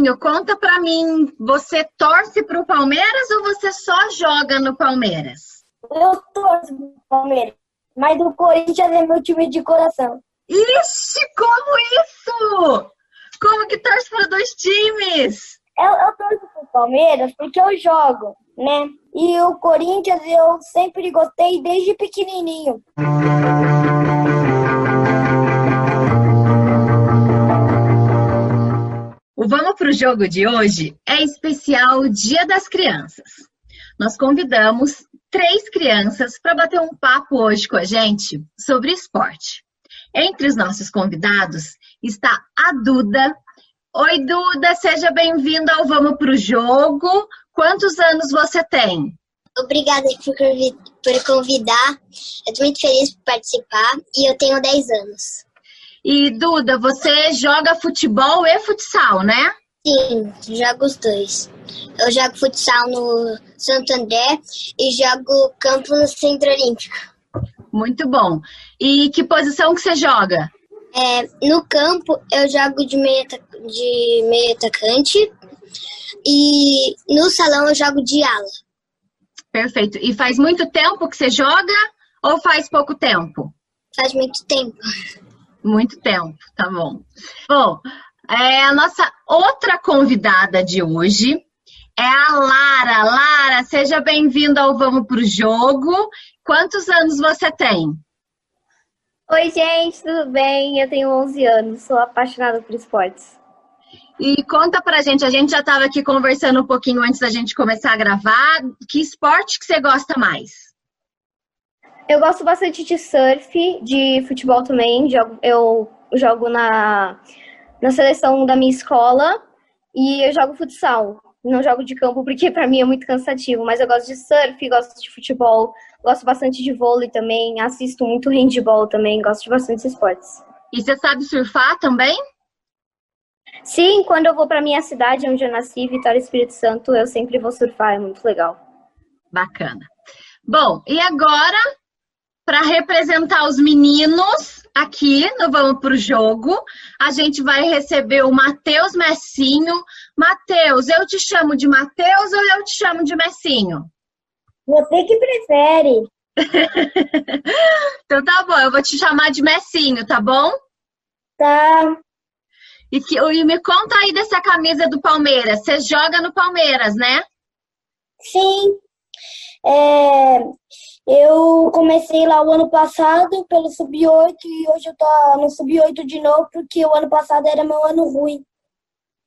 Timinho, conta pra mim, você torce pro Palmeiras ou você só joga no Palmeiras? Eu torço pro Palmeiras, mas o Corinthians é meu time de coração. Ixi, como isso? Como que torce para dois times? Eu, eu torço pro Palmeiras porque eu jogo, né? E o Corinthians eu sempre gostei desde pequenininho. O Vamos pro Jogo de hoje é especial Dia das Crianças. Nós convidamos três crianças para bater um papo hoje com a gente sobre esporte. Entre os nossos convidados está a Duda. Oi, Duda, seja bem-vinda ao Vamos pro Jogo. Quantos anos você tem? Obrigada por convidar. Eu estou muito feliz por participar e eu tenho 10 anos. E Duda, você joga futebol e futsal, né? Sim, jogo os dois. Eu jogo futsal no Santo André e jogo campo no Centro Olímpico. Muito bom. E que posição que você joga? É, no campo eu jogo de meio, de meio atacante e no salão eu jogo de ala. Perfeito. E faz muito tempo que você joga ou faz pouco tempo? Faz muito tempo. Muito tempo, tá bom. Bom, é, a nossa outra convidada de hoje é a Lara. Lara, seja bem-vinda ao Vamos Pro Jogo. Quantos anos você tem? Oi, gente, tudo bem? Eu tenho 11 anos, sou apaixonada por esportes. E conta pra gente, a gente já estava aqui conversando um pouquinho antes da gente começar a gravar. Que esporte que você gosta mais? Eu gosto bastante de surf, de futebol também. Jogo, eu jogo na, na seleção da minha escola e eu jogo futsal. Não jogo de campo porque para mim é muito cansativo, mas eu gosto de surf, gosto de futebol, gosto bastante de vôlei também, assisto muito handball também, gosto de bastante esportes. E você sabe surfar também? Sim, quando eu vou para minha cidade onde eu nasci, Vitória Espírito Santo, eu sempre vou surfar, é muito legal. Bacana. Bom, e agora para representar os meninos aqui no Vamos pro Jogo. A gente vai receber o Matheus Messinho. Matheus, eu te chamo de Matheus ou eu te chamo de Messinho? Você que prefere. então tá bom, eu vou te chamar de Messinho, tá bom? Tá. E, que, e me conta aí dessa camisa do Palmeiras. Você joga no Palmeiras, né? Sim. É, eu comecei lá o ano passado pelo Sub-8 e hoje eu tô no Sub-8 de novo, porque o ano passado era meu ano ruim.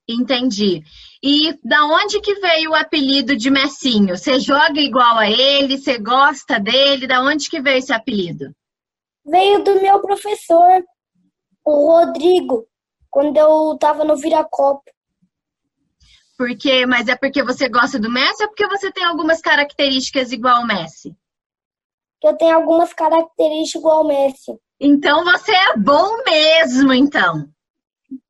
Entendi. E da onde que veio o apelido de Messinho? Você joga igual a ele? Você gosta dele? Da onde que veio esse apelido? Veio do meu professor, o Rodrigo, quando eu tava no Viracopo. Porque, mas é porque você gosta do Messi ou porque você tem algumas características igual ao Messi? eu tenho algumas características igual ao Messi. Então você é bom mesmo, então.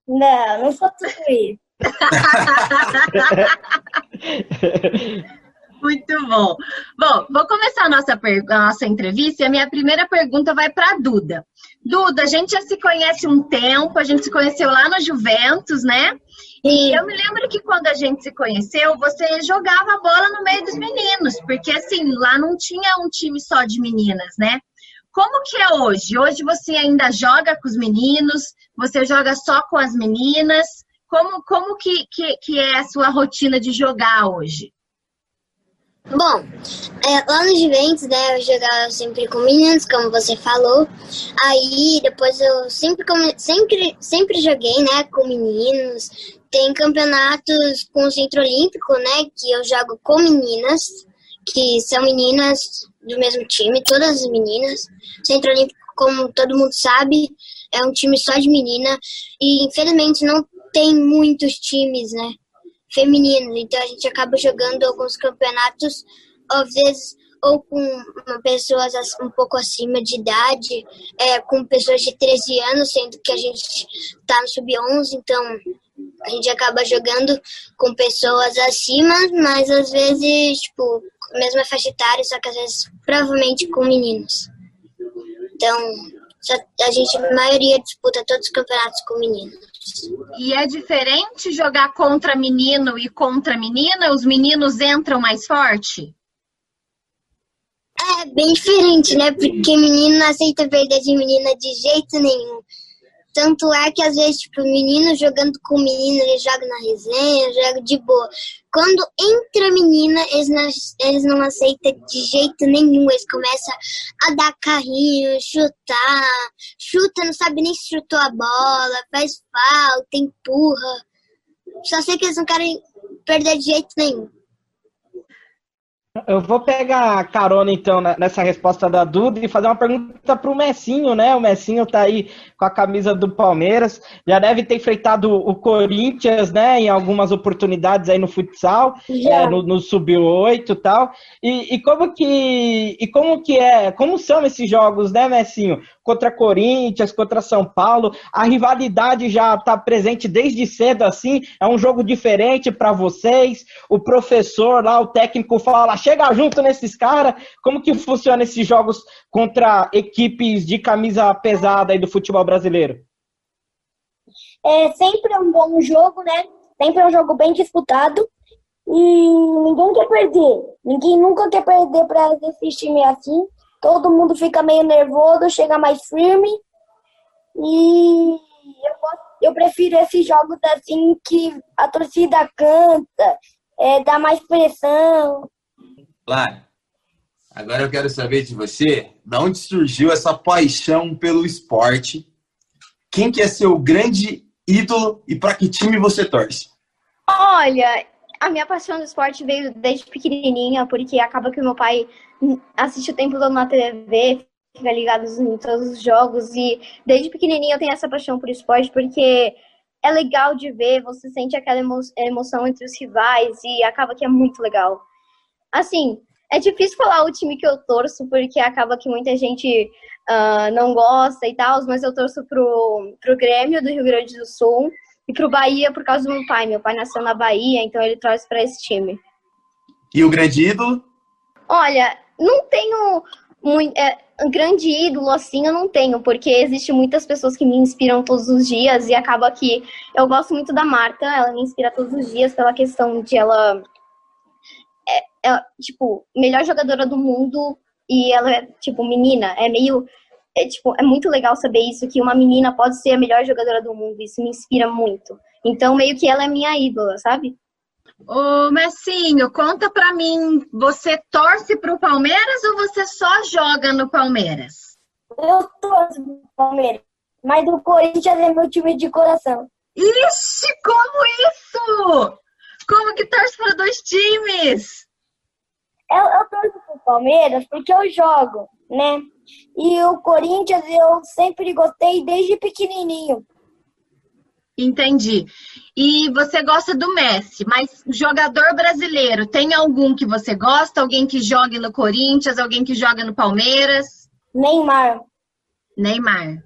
Não, não sou tudo isso. Muito bom. Bom, vou começar a nossa, a nossa entrevista e a minha primeira pergunta vai para a Duda. Duda, a gente já se conhece um tempo, a gente se conheceu lá no Juventus, né? E eu me lembro que quando a gente se conheceu, você jogava bola no meio dos meninos, porque assim, lá não tinha um time só de meninas, né? Como que é hoje? Hoje você ainda joga com os meninos? Você joga só com as meninas? Como, como que, que, que é a sua rotina de jogar hoje? Bom, é, lá no Juventus, né, eu jogava sempre com meninos, como você falou. Aí depois eu sempre, sempre, sempre joguei, né, com meninos. Tem campeonatos com o Centro Olímpico, né? Que eu jogo com meninas, que são meninas do mesmo time, todas as meninas. Centro Olímpico, como todo mundo sabe, é um time só de menina. E infelizmente não tem muitos times, né? Femininos. Então a gente acaba jogando alguns campeonatos, às vezes ou com pessoas um pouco acima de idade, é, com pessoas de 13 anos, sendo que a gente tá no sub-11, então a gente acaba jogando com pessoas acima, mas às vezes, tipo, mesma faixa etária, só que às vezes provavelmente com meninos. Então, a gente, a maioria disputa todos os campeonatos com meninos. E é diferente jogar contra menino e contra menina? Os meninos entram mais forte? É bem diferente, né? Porque menino não aceita perder de menina de jeito nenhum. Tanto é que às vezes, tipo, menino jogando com menino, ele joga na resenha, joga de boa. Quando entra menina, eles não, eles não aceitam de jeito nenhum. Eles começam a dar carrinho, chutar, chuta, não sabe nem se chutou a bola, faz falta, empurra. Só sei que eles não querem perder de jeito nenhum. Eu vou pegar carona, então, nessa resposta da Duda e fazer uma pergunta para o Messinho, né? O Messinho tá aí com a camisa do Palmeiras, já deve ter enfrentado o Corinthians, né? Em algumas oportunidades aí no futsal, é, no, no Sub-8 e tal. E, e como que e como que é, como são esses jogos, né, Messinho? Contra Corinthians, contra São Paulo. A rivalidade já está presente desde cedo, assim. É um jogo diferente para vocês. O professor lá, o técnico, fala: chega junto nesses caras. Como que funciona esses jogos contra equipes de camisa pesada aí do futebol brasileiro? É sempre um bom jogo, né? Sempre é um jogo bem disputado. E ninguém quer perder. Ninguém nunca quer perder para esses times assim todo mundo fica meio nervoso, chega mais firme. E eu, eu prefiro esses jogos assim que a torcida canta, é, dá mais pressão. Claro. Agora eu quero saber de você, de onde surgiu essa paixão pelo esporte? Quem que é seu grande ídolo e para que time você torce? Olha, a minha paixão do esporte veio desde pequenininha, porque acaba que meu pai assiste o tempo todo na TV, fica ligado em todos os jogos e desde pequenininha eu tenho essa paixão por esporte porque é legal de ver, você sente aquela emo emoção entre os rivais e acaba que é muito legal. Assim, é difícil falar o time que eu torço porque acaba que muita gente uh, não gosta e tal, mas eu torço pro, pro Grêmio do Rio Grande do Sul e pro Bahia por causa do meu pai. Meu pai nasceu na Bahia, então ele torce para esse time. E o grande ídolo? Olha, não tenho muito, é, um grande ídolo assim, eu não tenho, porque existe muitas pessoas que me inspiram todos os dias e acaba que eu gosto muito da Marta, ela me inspira todos os dias pela questão de ela é, é tipo, melhor jogadora do mundo e ela é tipo menina, é meio é, tipo, é muito legal saber isso que uma menina pode ser a melhor jogadora do mundo, isso me inspira muito. Então, meio que ela é minha ídola, sabe? Ô, Messinho, conta pra mim, você torce pro Palmeiras ou você só joga no Palmeiras? Eu torço pro Palmeiras, mas o Corinthians é meu time de coração. Ixi, como isso? Como que torce para dois times? Eu, eu torço pro Palmeiras porque eu jogo, né? E o Corinthians eu sempre gostei desde pequenininho. Entendi. E você gosta do Messi, mas jogador brasileiro, tem algum que você gosta? Alguém que jogue no Corinthians, alguém que joga no Palmeiras? Neymar. Neymar.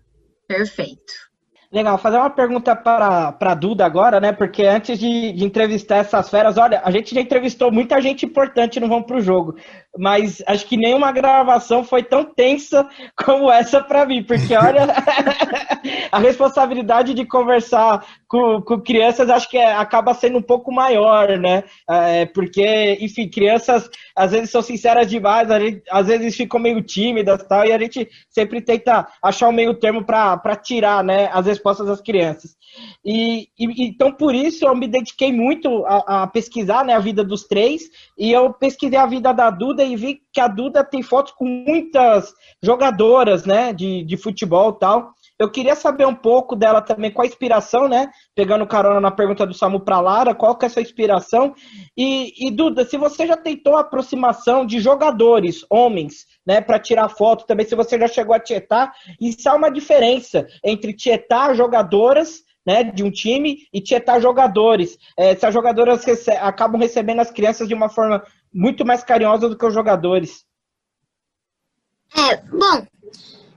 Perfeito. Legal, fazer uma pergunta para a Duda agora, né? Porque antes de, de, entrevistar essas feras, olha, a gente já entrevistou muita gente importante no Vamos Pro Jogo, mas acho que nenhuma gravação foi tão tensa como essa para mim, porque olha, a responsabilidade de conversar com, com crianças acho que é, acaba sendo um pouco maior, né? É, porque, enfim, crianças às vezes são sinceras demais, gente, às vezes ficam meio tímidas tal, e a gente sempre tenta achar um meio termo para tirar, né, as respostas das crianças. E, e, então, por isso, eu me dediquei muito a, a, pesquisar né, a vida dos três, e eu pesquisei a vida da Duda e vi que a Duda tem fotos com muitas jogadoras, né, de, de futebol e tal. Eu queria saber um pouco dela também, qual a inspiração, né? Pegando carona na pergunta do Samu para Lara, qual que é essa inspiração? E, e, Duda, se você já tentou a aproximação de jogadores, homens, né, para tirar foto também, se você já chegou a tietar, isso há uma diferença entre tietar jogadoras né, de um time e tietar jogadores. É, as jogadoras rece acabam recebendo as crianças de uma forma muito mais carinhosa do que os jogadores. É, bom,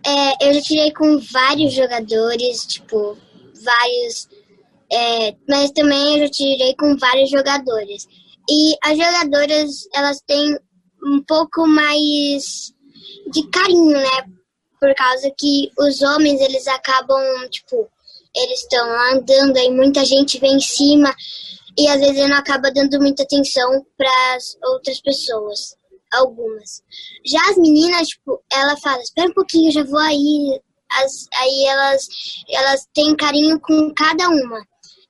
é, eu já tirei com vários jogadores, tipo, vários. É, mas também eu já tirei com vários jogadores. E as jogadoras, elas têm um pouco mais de carinho, né? Por causa que os homens, eles acabam, tipo, eles estão andando, aí muita gente vem em cima e às vezes não acaba dando muita atenção para as outras pessoas, algumas. Já as meninas, tipo, ela fala, espera um pouquinho, já vou aí. As, aí elas, elas têm carinho com cada uma.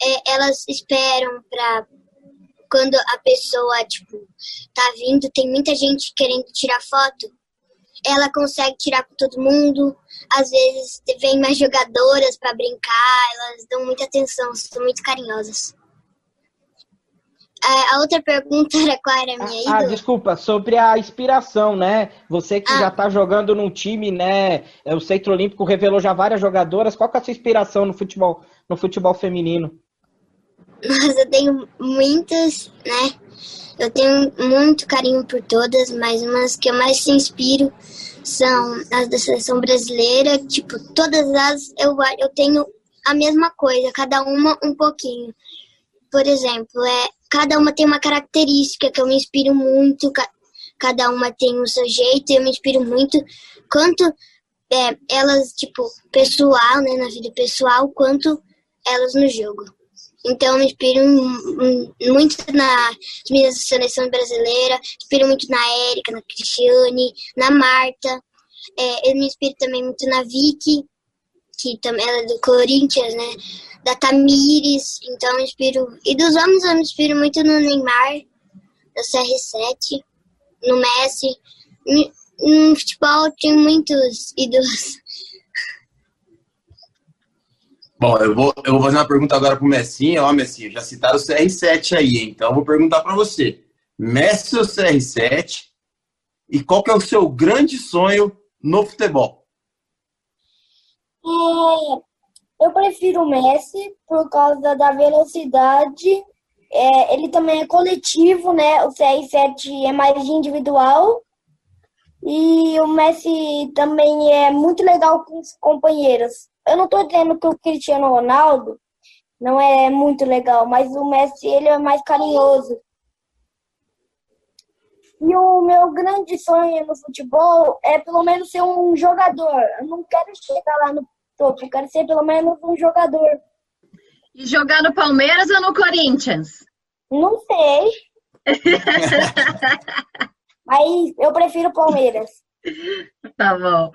É, elas esperam para quando a pessoa, tipo, tá vindo, tem muita gente querendo tirar foto, ela consegue tirar com todo mundo. Às vezes vem mais jogadoras para brincar, elas dão muita atenção, são muito carinhosas. A outra pergunta era qual era a minha ah, ah, desculpa, sobre a inspiração, né? Você que ah. já tá jogando num time, né? É, o Centro Olímpico revelou já várias jogadoras. Qual que é a sua inspiração no futebol, no futebol feminino? Mas eu tenho muitas, né? Eu tenho muito carinho por todas, mas umas que eu mais se inspiro são as da seleção brasileira. Tipo, todas as eu, eu tenho a mesma coisa, cada uma um pouquinho. Por exemplo, é, cada uma tem uma característica que eu me inspiro muito, cada uma tem o seu jeito, eu me inspiro muito. Quanto é, elas, tipo, pessoal, né, na vida pessoal, quanto elas no jogo. Então, me inspiro muito nas minhas da seleção brasileira, inspiro muito na Érica, na Cristiane, na Marta. É, eu me inspiro também muito na Vicky, que também ela é do Corinthians, né? Da Tamires, então me inspiro. E dos homens eu me inspiro muito no Neymar, do CR7, no Messi. No futebol tem muitos ídolos. Bom, eu vou, eu vou fazer uma pergunta agora pro Messinho. Ó, Messinho, já citaram o CR7 aí, então eu vou perguntar para você. Messi ou CR7? E qual que é o seu grande sonho no futebol? É, eu prefiro o Messi por causa da velocidade. É, ele também é coletivo, né? O CR7 é mais individual. E o Messi também é muito legal com os companheiros. Eu não estou dizendo que o Cristiano Ronaldo não é muito legal, mas o Messi ele é mais carinhoso. E o meu grande sonho no futebol é pelo menos ser um jogador. Eu não quero chegar lá no topo, eu quero ser pelo menos um jogador. E jogar no Palmeiras ou no Corinthians? Não sei. Mas eu prefiro Palmeiras. Tá bom.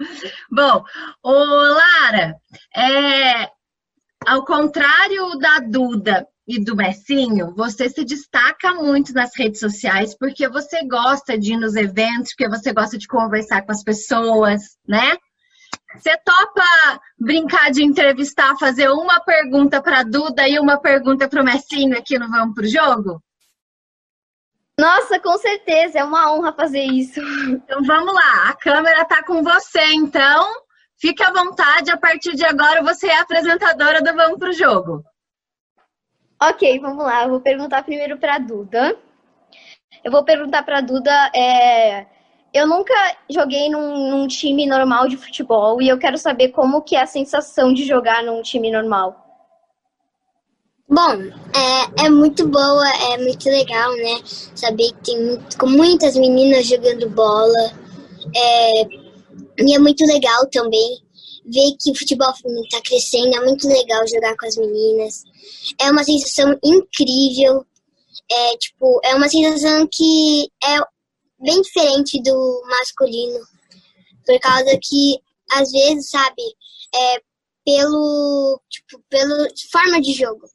Bom, ô Lara, é, ao contrário da Duda e do Messinho, você se destaca muito nas redes sociais porque você gosta de ir nos eventos, porque você gosta de conversar com as pessoas, né? Você topa brincar de entrevistar, fazer uma pergunta para Duda e uma pergunta para o Messinho aqui no Vamos pro Jogo? Nossa, com certeza, é uma honra fazer isso. Então vamos lá, a câmera está com você, então fique à vontade, a partir de agora você é a apresentadora do Vamos Pro Jogo. Ok, vamos lá, eu vou perguntar primeiro para a Duda. Eu vou perguntar para a Duda, é... eu nunca joguei num, num time normal de futebol e eu quero saber como que é a sensação de jogar num time normal. Bom, é, é muito boa, é muito legal, né? Saber que tem muito, com muitas meninas jogando bola. É, e é muito legal também ver que o futebol feminino está crescendo. É muito legal jogar com as meninas. É uma sensação incrível. É, tipo, é uma sensação que é bem diferente do masculino. Por causa que, às vezes, sabe, é, pelo, tipo, pelo forma de jogo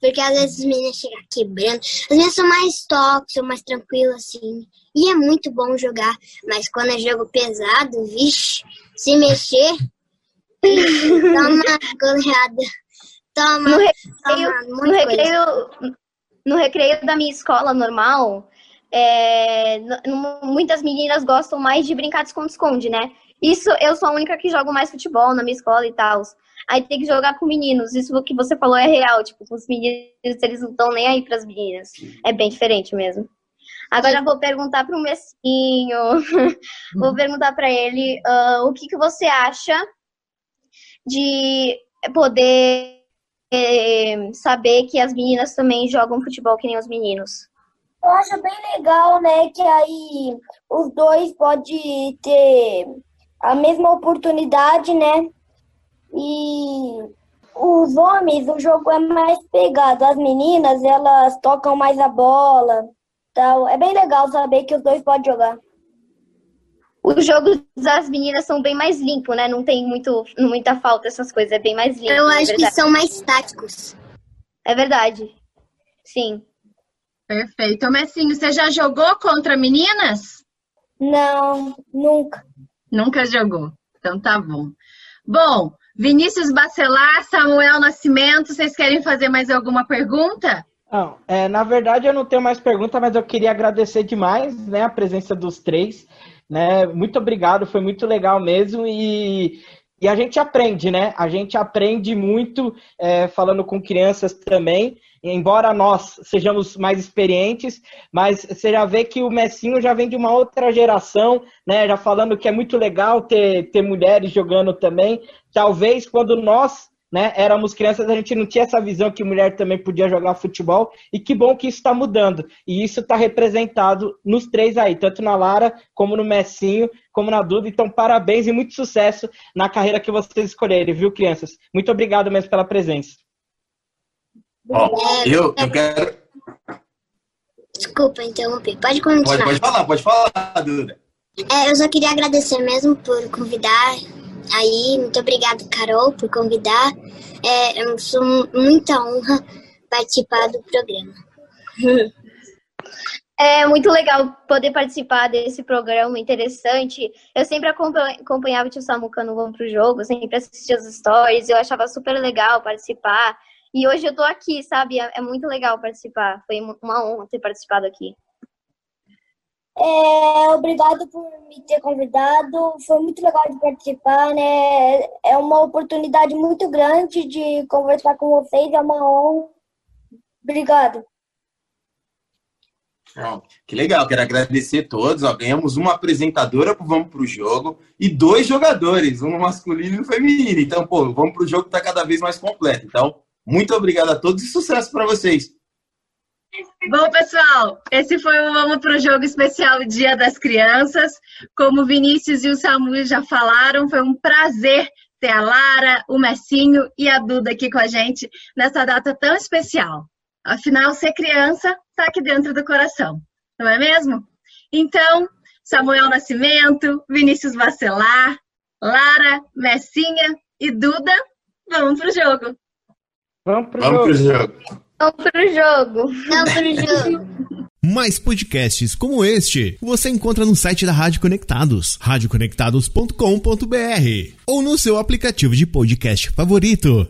porque às vezes as meninas chegam quebrando. As meninas são mais toques, são mais tranquilas, assim. E é muito bom jogar. Mas quando é jogo pesado, vixe, se mexer, toma goleada. Toma, no recreio, toma no, recreio, no recreio da minha escola normal, é, muitas meninas gostam mais de brincar de esconde-esconde, né? Isso, eu sou a única que jogo mais futebol na minha escola e tal. Aí tem que jogar com meninos. Isso que você falou é real. Tipo, os meninos, eles não estão nem aí para as meninas. É bem diferente mesmo. Agora vou perguntar para o Messinho, vou perguntar para ele uh, o que, que você acha de poder eh, saber que as meninas também jogam futebol que nem os meninos. Eu acho bem legal, né, que aí os dois podem ter a mesma oportunidade, né? E os homens, o jogo é mais pegado. As meninas, elas tocam mais a bola. Tal. É bem legal saber que os dois podem jogar. Os jogos das meninas são bem mais limpos, né? Não tem muito, muita falta, essas coisas. É bem mais limpo. Eu é acho que são mais táticos. É verdade. Sim. Perfeito. Messinho, você já jogou contra meninas? Não, nunca. Nunca jogou. Então tá bom. Bom, Vinícius Bacelar, Samuel Nascimento, vocês querem fazer mais alguma pergunta? Não, é, na verdade eu não tenho mais pergunta, mas eu queria agradecer demais né, a presença dos três. Né? Muito obrigado, foi muito legal mesmo. E, e a gente aprende, né? A gente aprende muito é, falando com crianças também. Embora nós sejamos mais experientes, mas você já vê que o Messinho já vem de uma outra geração, né? Já falando que é muito legal ter, ter mulheres jogando também. Talvez quando nós né, éramos crianças, a gente não tinha essa visão que mulher também podia jogar futebol, e que bom que isso está mudando. E isso está representado nos três aí, tanto na Lara, como no Messinho, como na Duda. Então, parabéns e muito sucesso na carreira que vocês escolherem, viu, crianças? Muito obrigado mesmo pela presença. Ó, eu, eu quero. Desculpa interromper. Pode continuar. Pode, pode falar, pode falar, Duda. É, eu só queria agradecer mesmo por convidar aí. Muito obrigada, Carol, por convidar. É, é sou muita honra participar do programa. É muito legal poder participar desse programa interessante. Eu sempre acompanhava o tio Samuca no Vamos Pro Jogo, sempre assistia as stories, eu achava super legal participar. E hoje eu tô aqui, sabe? É, é muito legal participar. Foi uma honra ter participado aqui. É, obrigado por me ter convidado. Foi muito legal de participar, né? É uma oportunidade muito grande de conversar com vocês. É uma honra. Obrigado. Que legal, quero agradecer a todos. Ó, ganhamos uma apresentadora pro Vamos Pro Jogo e dois jogadores, um masculino e um feminino. Então, pô, Vamos Pro Jogo está cada vez mais completo. Então, muito obrigado a todos e sucesso para vocês. Bom, pessoal, esse foi o Vamos para o Jogo Especial Dia das Crianças. Como o Vinícius e o Samu já falaram, foi um prazer ter a Lara, o Messinho e a Duda aqui com a gente nessa data tão especial. Afinal, ser criança está aqui dentro do coração, não é mesmo? Então, Samuel Nascimento, Vinícius Vacelar, Lara, Messinha e Duda, vamos pro jogo! Vamos pro Vamos jogo. Pro jogo. Vamos pro jogo. Vamos pro jogo. Mais podcasts como este você encontra no site da Rádio Conectados, radioconectados.com.br ou no seu aplicativo de podcast favorito.